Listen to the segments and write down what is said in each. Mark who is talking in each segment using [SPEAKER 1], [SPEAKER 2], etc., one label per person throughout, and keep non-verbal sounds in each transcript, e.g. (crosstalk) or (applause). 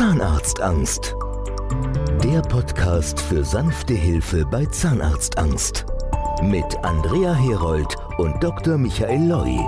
[SPEAKER 1] Zahnarztangst. Der Podcast für sanfte Hilfe bei Zahnarztangst. Mit Andrea Herold und Dr. Michael Loi.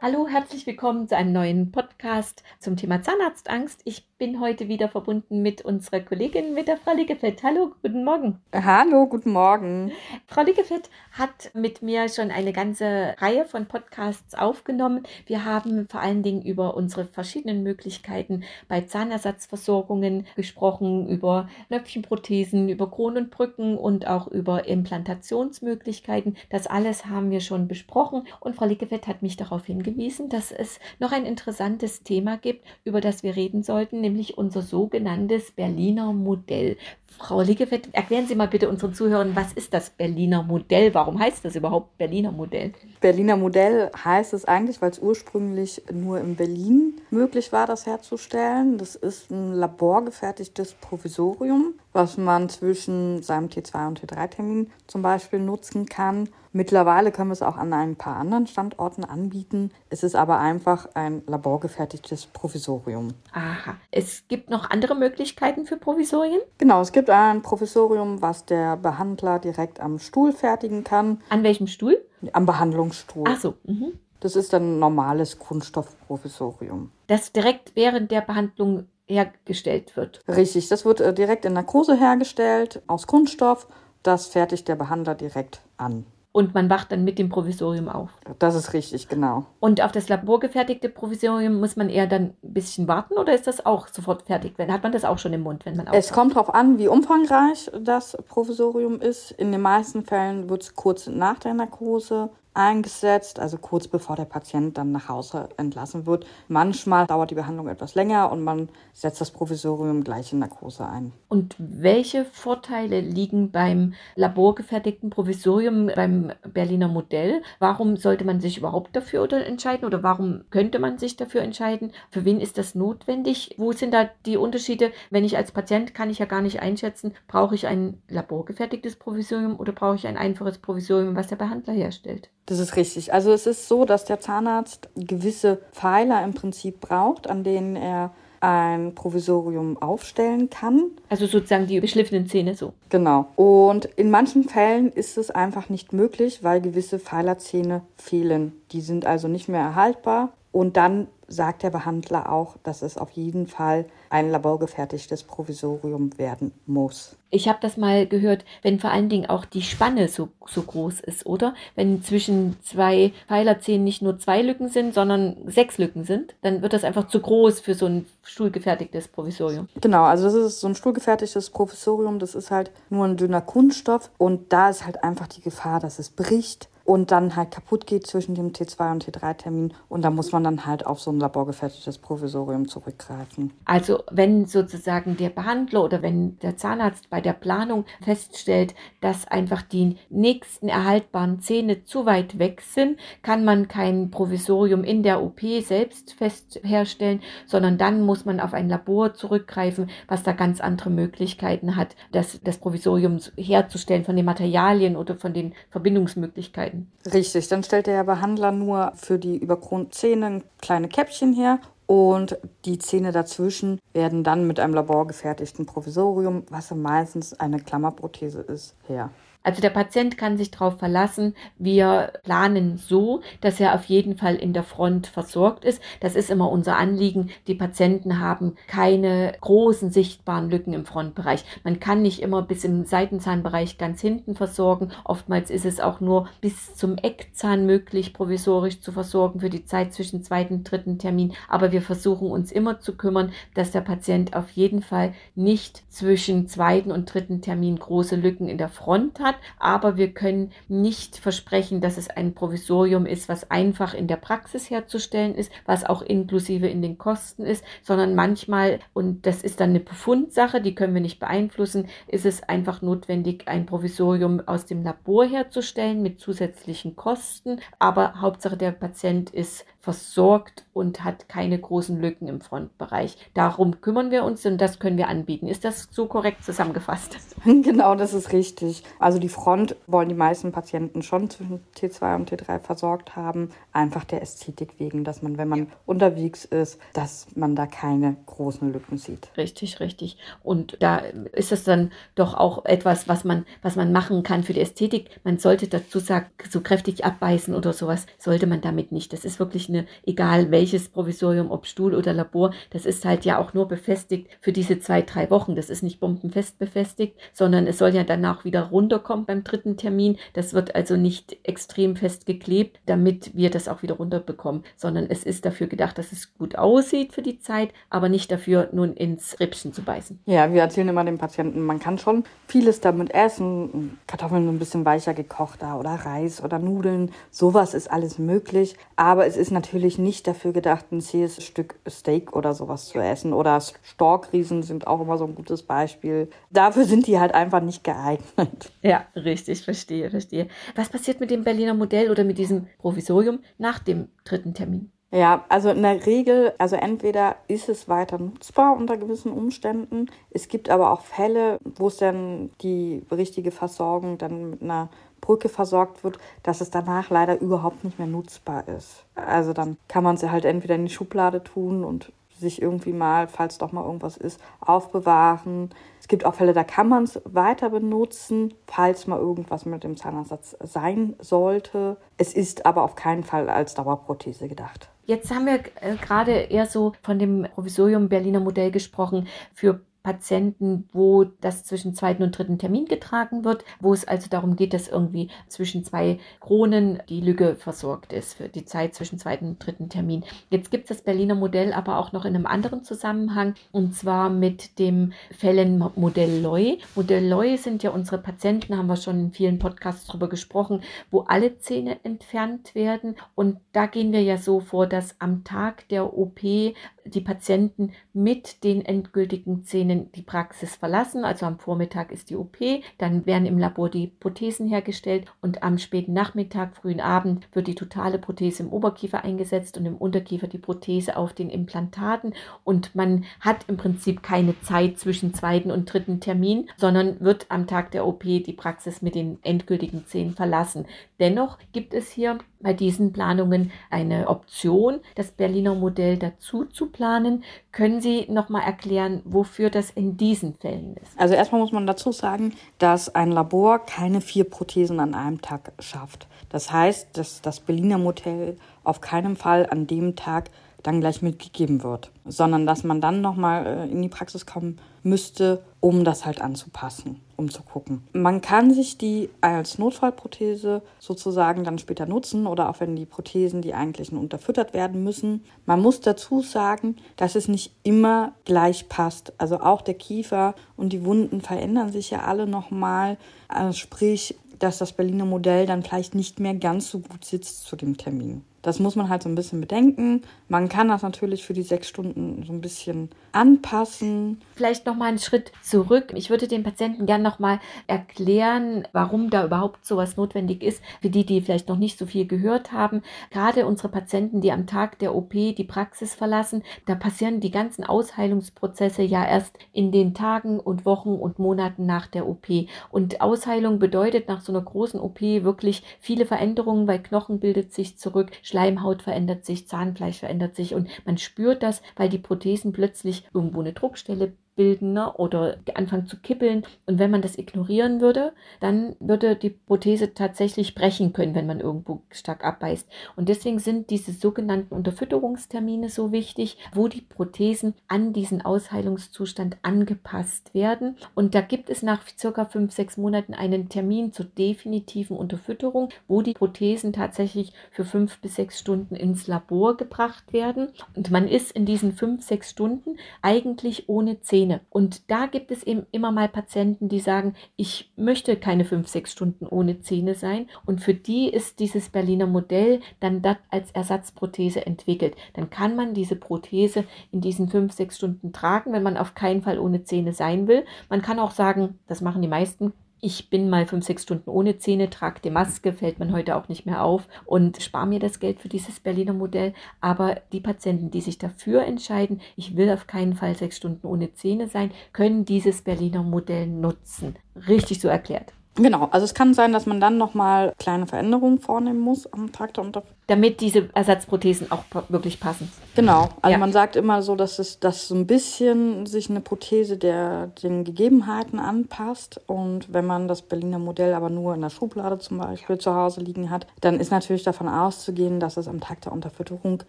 [SPEAKER 2] Hallo, herzlich willkommen zu einem neuen Podcast zum Thema Zahnarztangst. Ich bin heute wieder verbunden mit unserer Kollegin, mit der Frau Liggefett. Hallo, guten Morgen.
[SPEAKER 3] Hallo, guten Morgen.
[SPEAKER 2] Frau Liggefett hat mit mir schon eine ganze Reihe von Podcasts aufgenommen. Wir haben vor allen Dingen über unsere verschiedenen Möglichkeiten bei Zahnersatzversorgungen gesprochen, über Knöpfchenprothesen, über Kronen und Brücken und auch über Implantationsmöglichkeiten. Das alles haben wir schon besprochen und Frau Liggefett hat mich darauf hingewiesen, dass es noch ein interessantes Thema gibt, über das wir reden sollten, nämlich unser sogenanntes Berliner Modell. Frau Liggefett, erklären Sie mal bitte unseren Zuhörern, was ist das Berliner Modell? Warum heißt das überhaupt Berliner Modell?
[SPEAKER 3] Berliner Modell heißt es eigentlich, weil es ursprünglich nur in Berlin möglich war, das herzustellen. Das ist ein laborgefertigtes Provisorium, was man zwischen seinem T2 und T3-Termin zum Beispiel nutzen kann. Mittlerweile können wir es auch an ein paar anderen Standorten anbieten. Es ist aber einfach ein laborgefertigtes Provisorium.
[SPEAKER 2] Aha. Es gibt noch andere Möglichkeiten für Provisorien?
[SPEAKER 3] Genau, es gibt ein Provisorium, was der Behandler direkt am Stuhl fertigen kann.
[SPEAKER 2] An welchem Stuhl?
[SPEAKER 3] Am Behandlungsstuhl.
[SPEAKER 2] Ach so. Mhm.
[SPEAKER 3] Das ist ein normales Kunststoffprovisorium.
[SPEAKER 2] Das direkt während der Behandlung hergestellt wird.
[SPEAKER 3] Richtig, das wird äh, direkt in Narkose hergestellt aus Kunststoff. Das fertigt der Behandler direkt an.
[SPEAKER 2] Und man wacht dann mit dem Provisorium auf.
[SPEAKER 3] Das ist richtig, genau.
[SPEAKER 2] Und auf das laborgefertigte Provisorium muss man eher dann ein bisschen warten oder ist das auch sofort fertig? Hat man das auch schon im Mund, wenn man
[SPEAKER 3] Es kommt darauf an, wie umfangreich das Provisorium ist. In den meisten Fällen wird es kurz nach der Narkose eingesetzt, also kurz bevor der Patient dann nach Hause entlassen wird. Manchmal dauert die Behandlung etwas länger und man setzt das Provisorium gleich in Narkose ein.
[SPEAKER 2] Und welche Vorteile liegen beim laborgefertigten Provisorium, beim Berliner Modell? Warum sollte man sich überhaupt dafür entscheiden oder warum könnte man sich dafür entscheiden? Für wen ist das notwendig? Wo sind da die Unterschiede? Wenn ich als Patient kann ich ja gar nicht einschätzen, brauche ich ein laborgefertigtes Provisorium oder brauche ich ein einfaches Provisorium, was der Behandler herstellt?
[SPEAKER 3] Das ist richtig. Also es ist so, dass der Zahnarzt gewisse Pfeiler im Prinzip braucht, an denen er ein Provisorium aufstellen kann.
[SPEAKER 2] Also sozusagen die beschliffenen Zähne so.
[SPEAKER 3] Genau. Und in manchen Fällen ist es einfach nicht möglich, weil gewisse Pfeilerzähne fehlen. Die sind also nicht mehr erhaltbar. Und dann sagt der Behandler auch, dass es auf jeden Fall ein laborgefertigtes Provisorium werden muss.
[SPEAKER 2] Ich habe das mal gehört, wenn vor allen Dingen auch die Spanne so, so groß ist, oder? Wenn zwischen zwei Pfeilerzähnen nicht nur zwei Lücken sind, sondern sechs Lücken sind, dann wird das einfach zu groß für so ein stuhlgefertigtes Provisorium.
[SPEAKER 3] Genau, also das ist so ein stuhlgefertigtes Provisorium, das ist halt nur ein dünner Kunststoff und da ist halt einfach die Gefahr, dass es bricht und dann halt kaputt geht zwischen dem T2 und T3-Termin. Und da muss man dann halt auf so ein laborgefertigtes Provisorium zurückgreifen.
[SPEAKER 2] Also wenn sozusagen der Behandler oder wenn der Zahnarzt bei der Planung feststellt, dass einfach die nächsten erhaltbaren Zähne zu weit weg sind, kann man kein Provisorium in der OP selbst fest herstellen, sondern dann muss man auf ein Labor zurückgreifen, was da ganz andere Möglichkeiten hat, das, das Provisorium herzustellen von den Materialien oder von den Verbindungsmöglichkeiten werden.
[SPEAKER 3] Richtig, dann stellt der Behandler nur für die Überkronzähne kleine Käppchen her und die Zähne dazwischen werden dann mit einem laborgefertigten Provisorium, was meistens eine Klammerprothese ist, her.
[SPEAKER 2] Also der Patient kann sich darauf verlassen, wir planen so, dass er auf jeden Fall in der Front versorgt ist. Das ist immer unser Anliegen. Die Patienten haben keine großen sichtbaren Lücken im Frontbereich. Man kann nicht immer bis im Seitenzahnbereich ganz hinten versorgen. Oftmals ist es auch nur bis zum Eckzahn möglich, provisorisch zu versorgen für die Zeit zwischen zweiten und dritten Termin. Aber wir versuchen uns immer zu kümmern, dass der Patient auf jeden Fall nicht zwischen zweiten und dritten Termin große Lücken in der Front hat hat, aber wir können nicht versprechen, dass es ein Provisorium ist, was einfach in der Praxis herzustellen ist, was auch inklusive in den Kosten ist, sondern manchmal, und das ist dann eine Befundsache, die können wir nicht beeinflussen, ist es einfach notwendig, ein Provisorium aus dem Labor herzustellen mit zusätzlichen Kosten, aber Hauptsache der Patient ist versorgt und hat keine großen Lücken im Frontbereich. Darum kümmern wir uns und das können wir anbieten. Ist das so korrekt zusammengefasst? (laughs)
[SPEAKER 3] Genau, das ist richtig. Also die Front wollen die meisten Patienten schon zwischen T2 und T3 versorgt haben, einfach der Ästhetik wegen, dass man, wenn man unterwegs ist, dass man da keine großen Lücken sieht.
[SPEAKER 2] Richtig, richtig. Und da ist es dann doch auch etwas, was man, was man machen kann für die Ästhetik. Man sollte dazu sagen, so kräftig abbeißen oder sowas sollte man damit nicht. Das ist wirklich eine, egal welches Provisorium, ob Stuhl oder Labor, das ist halt ja auch nur befestigt für diese zwei, drei Wochen. Das ist nicht bombenfest befestigt, sondern es soll ja danach wieder runterkommen beim dritten Termin. Das wird also nicht extrem fest geklebt, damit wir das auch wieder runterbekommen, sondern es ist dafür gedacht, dass es gut aussieht für die Zeit, aber nicht dafür, nun ins Rippchen zu beißen.
[SPEAKER 3] Ja, wir erzählen immer den Patienten, man kann schon vieles damit essen. Kartoffeln ein bisschen weicher gekochter oder Reis oder Nudeln. Sowas ist alles möglich. Aber es ist natürlich nicht dafür gedacht, ein zähes Stück Steak oder sowas zu essen. Oder Storkriesen sind auch immer so ein gutes Beispiel. Dafür sind die halt einfach nicht geeignet.
[SPEAKER 2] Ja, richtig, verstehe, verstehe. Was passiert mit dem Berliner Modell oder mit diesem Provisorium nach dem dritten Termin?
[SPEAKER 3] Ja, also in der Regel, also entweder ist es weiter nutzbar unter gewissen Umständen. Es gibt aber auch Fälle, wo es dann die richtige Versorgung dann mit einer Brücke versorgt wird, dass es danach leider überhaupt nicht mehr nutzbar ist. Also dann kann man sie halt entweder in die Schublade tun und sich irgendwie mal, falls doch mal irgendwas ist, aufbewahren. Es gibt auch Fälle, da kann man es weiter benutzen, falls mal irgendwas mit dem Zahnersatz sein sollte. Es ist aber auf keinen Fall als Dauerprothese gedacht.
[SPEAKER 2] Jetzt haben wir äh, gerade eher so von dem Provisorium Berliner Modell gesprochen für Patienten, wo das zwischen zweiten und dritten Termin getragen wird, wo es also darum geht, dass irgendwie zwischen zwei Kronen die Lücke versorgt ist für die Zeit zwischen zweiten und dritten Termin. Jetzt gibt es das Berliner Modell aber auch noch in einem anderen Zusammenhang und zwar mit dem Fällenmodell Loy. Modell Loy sind ja unsere Patienten, haben wir schon in vielen Podcasts darüber gesprochen, wo alle Zähne entfernt werden und da gehen wir ja so vor, dass am Tag der OP die Patienten mit den endgültigen Zähnen die Praxis verlassen. Also am Vormittag ist die OP, dann werden im Labor die Prothesen hergestellt und am späten Nachmittag, frühen Abend wird die totale Prothese im Oberkiefer eingesetzt und im Unterkiefer die Prothese auf den Implantaten und man hat im Prinzip keine Zeit zwischen zweiten und dritten Termin, sondern wird am Tag der OP die Praxis mit den endgültigen Zähnen verlassen. Dennoch gibt es hier bei diesen Planungen eine Option, das Berliner Modell dazu zu planen. Können Sie noch mal erklären, wofür das in diesen Fällen ist?
[SPEAKER 3] Also erstmal muss man dazu sagen, dass ein Labor keine vier Prothesen an einem Tag schafft. Das heißt, dass das Berliner Modell auf keinen Fall an dem Tag dann gleich mitgegeben wird, sondern dass man dann nochmal äh, in die Praxis kommen müsste, um das halt anzupassen, um zu gucken. Man kann sich die als Notfallprothese sozusagen dann später nutzen oder auch wenn die Prothesen, die eigentlichen, unterfüttert werden müssen. Man muss dazu sagen, dass es nicht immer gleich passt. Also auch der Kiefer und die Wunden verändern sich ja alle nochmal. Also sprich, dass das Berliner Modell dann vielleicht nicht mehr ganz so gut sitzt zu dem Termin. Das muss man halt so ein bisschen bedenken. Man kann das natürlich für die sechs Stunden so ein bisschen anpassen.
[SPEAKER 2] Vielleicht noch mal einen Schritt zurück. Ich würde den Patienten gerne noch mal erklären, warum da überhaupt sowas notwendig ist. Für die, die vielleicht noch nicht so viel gehört haben. Gerade unsere Patienten, die am Tag der OP die Praxis verlassen, da passieren die ganzen Ausheilungsprozesse ja erst in den Tagen und Wochen und Monaten nach der OP. Und Ausheilung bedeutet nach so einer großen OP wirklich viele Veränderungen, weil Knochen bildet sich zurück, Schleimhaut verändert sich, Zahnfleisch verändert sich und man spürt das, weil die Prothesen plötzlich irgendwo eine Druckstelle bilden ne, oder anfangen zu kippeln. Und wenn man das ignorieren würde, dann würde die Prothese tatsächlich brechen können, wenn man irgendwo stark abbeißt. Und deswegen sind diese sogenannten Unterfütterungstermine so wichtig, wo die Prothesen an diesen Ausheilungszustand angepasst werden. Und da gibt es nach circa fünf, sechs Monaten einen Termin zur definitiven Unterfütterung, wo die Prothesen tatsächlich für fünf bis sechs Stunden ins Labor gebracht werden. Und man ist in diesen fünf, sechs Stunden eigentlich ohne Zähne Zähne. Und da gibt es eben immer mal Patienten, die sagen, ich möchte keine fünf, sechs Stunden ohne Zähne sein. Und für die ist dieses Berliner Modell dann das als Ersatzprothese entwickelt. Dann kann man diese Prothese in diesen fünf, sechs Stunden tragen, wenn man auf keinen Fall ohne Zähne sein will. Man kann auch sagen, das machen die meisten, ich bin mal fünf, sechs Stunden ohne Zähne, trage die Maske, fällt man heute auch nicht mehr auf und spare mir das Geld für dieses Berliner Modell. Aber die Patienten, die sich dafür entscheiden, ich will auf keinen Fall sechs Stunden ohne Zähne sein, können dieses Berliner Modell nutzen. Richtig so erklärt.
[SPEAKER 3] Genau, also es kann sein, dass man dann nochmal kleine Veränderungen vornehmen muss am Traktor.
[SPEAKER 2] Damit diese Ersatzprothesen auch wirklich passen.
[SPEAKER 3] Genau, also ja. man sagt immer so, dass es dass so ein bisschen sich eine Prothese der den Gegebenheiten anpasst. Und wenn man das Berliner Modell aber nur in der Schublade zum Beispiel zu Hause liegen hat, dann ist natürlich davon auszugehen, dass es am Tag der Unterfütterung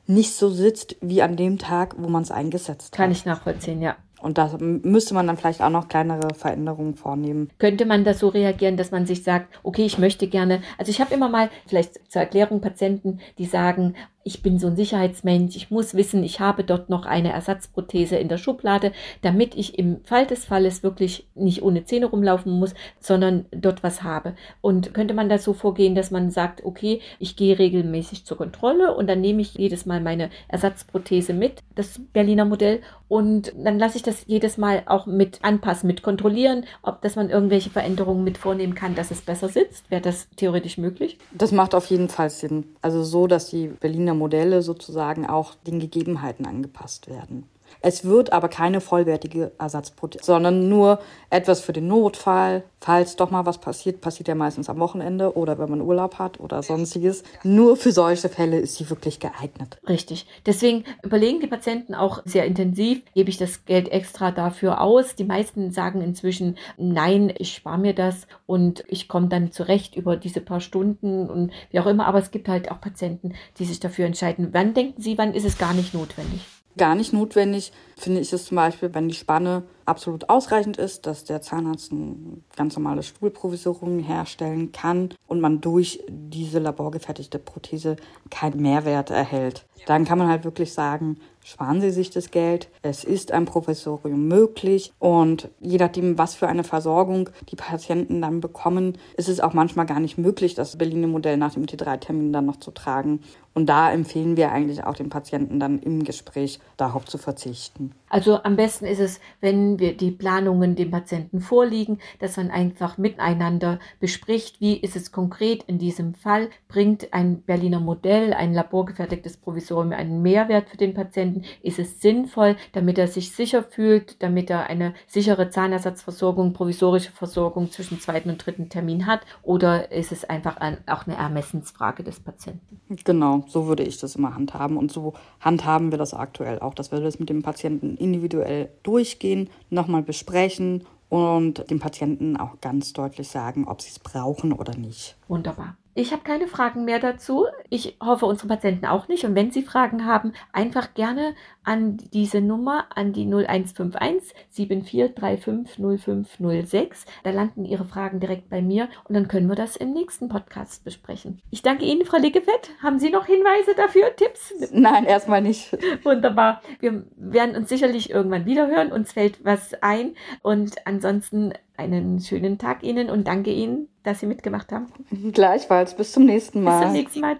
[SPEAKER 3] nicht so sitzt wie an dem Tag, wo man es eingesetzt
[SPEAKER 2] Kann hat. Kann ich nachvollziehen, ja.
[SPEAKER 3] Und da müsste man dann vielleicht auch noch kleinere Veränderungen vornehmen.
[SPEAKER 2] Könnte man da so reagieren, dass man sich sagt, okay, ich möchte gerne, also ich habe immer mal vielleicht zur Erklärung Patienten, die sagen, ich bin so ein Sicherheitsmensch, ich muss wissen, ich habe dort noch eine Ersatzprothese in der Schublade, damit ich im Fall des Falles wirklich nicht ohne Zähne rumlaufen muss, sondern dort was habe. Und könnte man da so vorgehen, dass man sagt, okay, ich gehe regelmäßig zur Kontrolle und dann nehme ich jedes Mal meine Ersatzprothese mit, das Berliner Modell, und dann lasse ich das jedes Mal auch mit anpassen, mit kontrollieren, ob dass man irgendwelche Veränderungen mit vornehmen kann, dass es besser sitzt. Wäre das theoretisch möglich?
[SPEAKER 3] Das macht auf jeden Fall Sinn. Also so, dass die Berliner Modelle sozusagen auch den Gegebenheiten angepasst werden. Es wird aber keine vollwertige Ersatzprothese, sondern nur etwas für den Notfall. Falls doch mal was passiert, passiert ja meistens am Wochenende oder wenn man Urlaub hat oder sonstiges. Nur für solche Fälle ist sie wirklich geeignet.
[SPEAKER 2] Richtig. Deswegen überlegen die Patienten auch sehr intensiv, gebe ich das Geld extra dafür aus. Die meisten sagen inzwischen, nein, ich spare mir das und ich komme dann zurecht über diese paar Stunden und wie auch immer. Aber es gibt halt auch Patienten, die sich dafür entscheiden. Wann denken Sie, wann ist es gar nicht notwendig?
[SPEAKER 3] Gar nicht notwendig, finde ich es zum Beispiel, wenn die Spanne absolut ausreichend ist, dass der Zahnarzt ein ganz normales Stuhlprovisorium herstellen kann und man durch diese laborgefertigte Prothese keinen Mehrwert erhält. Dann kann man halt wirklich sagen, sparen Sie sich das Geld. Es ist ein Professorium möglich und je nachdem, was für eine Versorgung die Patienten dann bekommen, ist es auch manchmal gar nicht möglich, das Berliner Modell nach dem T3-Termin dann noch zu tragen. Und da empfehlen wir eigentlich auch den Patienten dann im Gespräch darauf zu verzichten.
[SPEAKER 2] Also am besten ist es, wenn wir die Planungen dem Patienten vorliegen, dass man einfach miteinander bespricht, wie ist es konkret in diesem Fall, bringt ein Berliner Modell, ein laborgefertigtes Provisorium einen Mehrwert für den Patienten, ist es sinnvoll, damit er sich sicher fühlt, damit er eine sichere Zahnersatzversorgung, provisorische Versorgung zwischen zweiten und dritten Termin hat? Oder ist es einfach ein, auch eine Ermessensfrage des Patienten?
[SPEAKER 3] Genau, so würde ich das immer handhaben. Und so handhaben wir das aktuell auch, dass wir das mit dem Patienten individuell durchgehen, nochmal besprechen und dem Patienten auch ganz deutlich sagen, ob sie es brauchen oder nicht.
[SPEAKER 2] Wunderbar. Ich habe keine Fragen mehr dazu. Ich hoffe, unsere Patienten auch nicht. Und wenn Sie Fragen haben, einfach gerne an diese Nummer, an die 0151 74350506. Da landen Ihre Fragen direkt bei mir und dann können wir das im nächsten Podcast besprechen. Ich danke Ihnen, Frau Liggefett. Haben Sie noch Hinweise dafür, Tipps?
[SPEAKER 3] Nein, erstmal nicht. (laughs)
[SPEAKER 2] Wunderbar. Wir werden uns sicherlich irgendwann wieder hören. Uns fällt was ein. Und ansonsten einen schönen Tag Ihnen und danke Ihnen, dass Sie mitgemacht haben.
[SPEAKER 3] Gleichfalls. Bis zum nächsten Mal.
[SPEAKER 2] Bis zum nächsten Mal.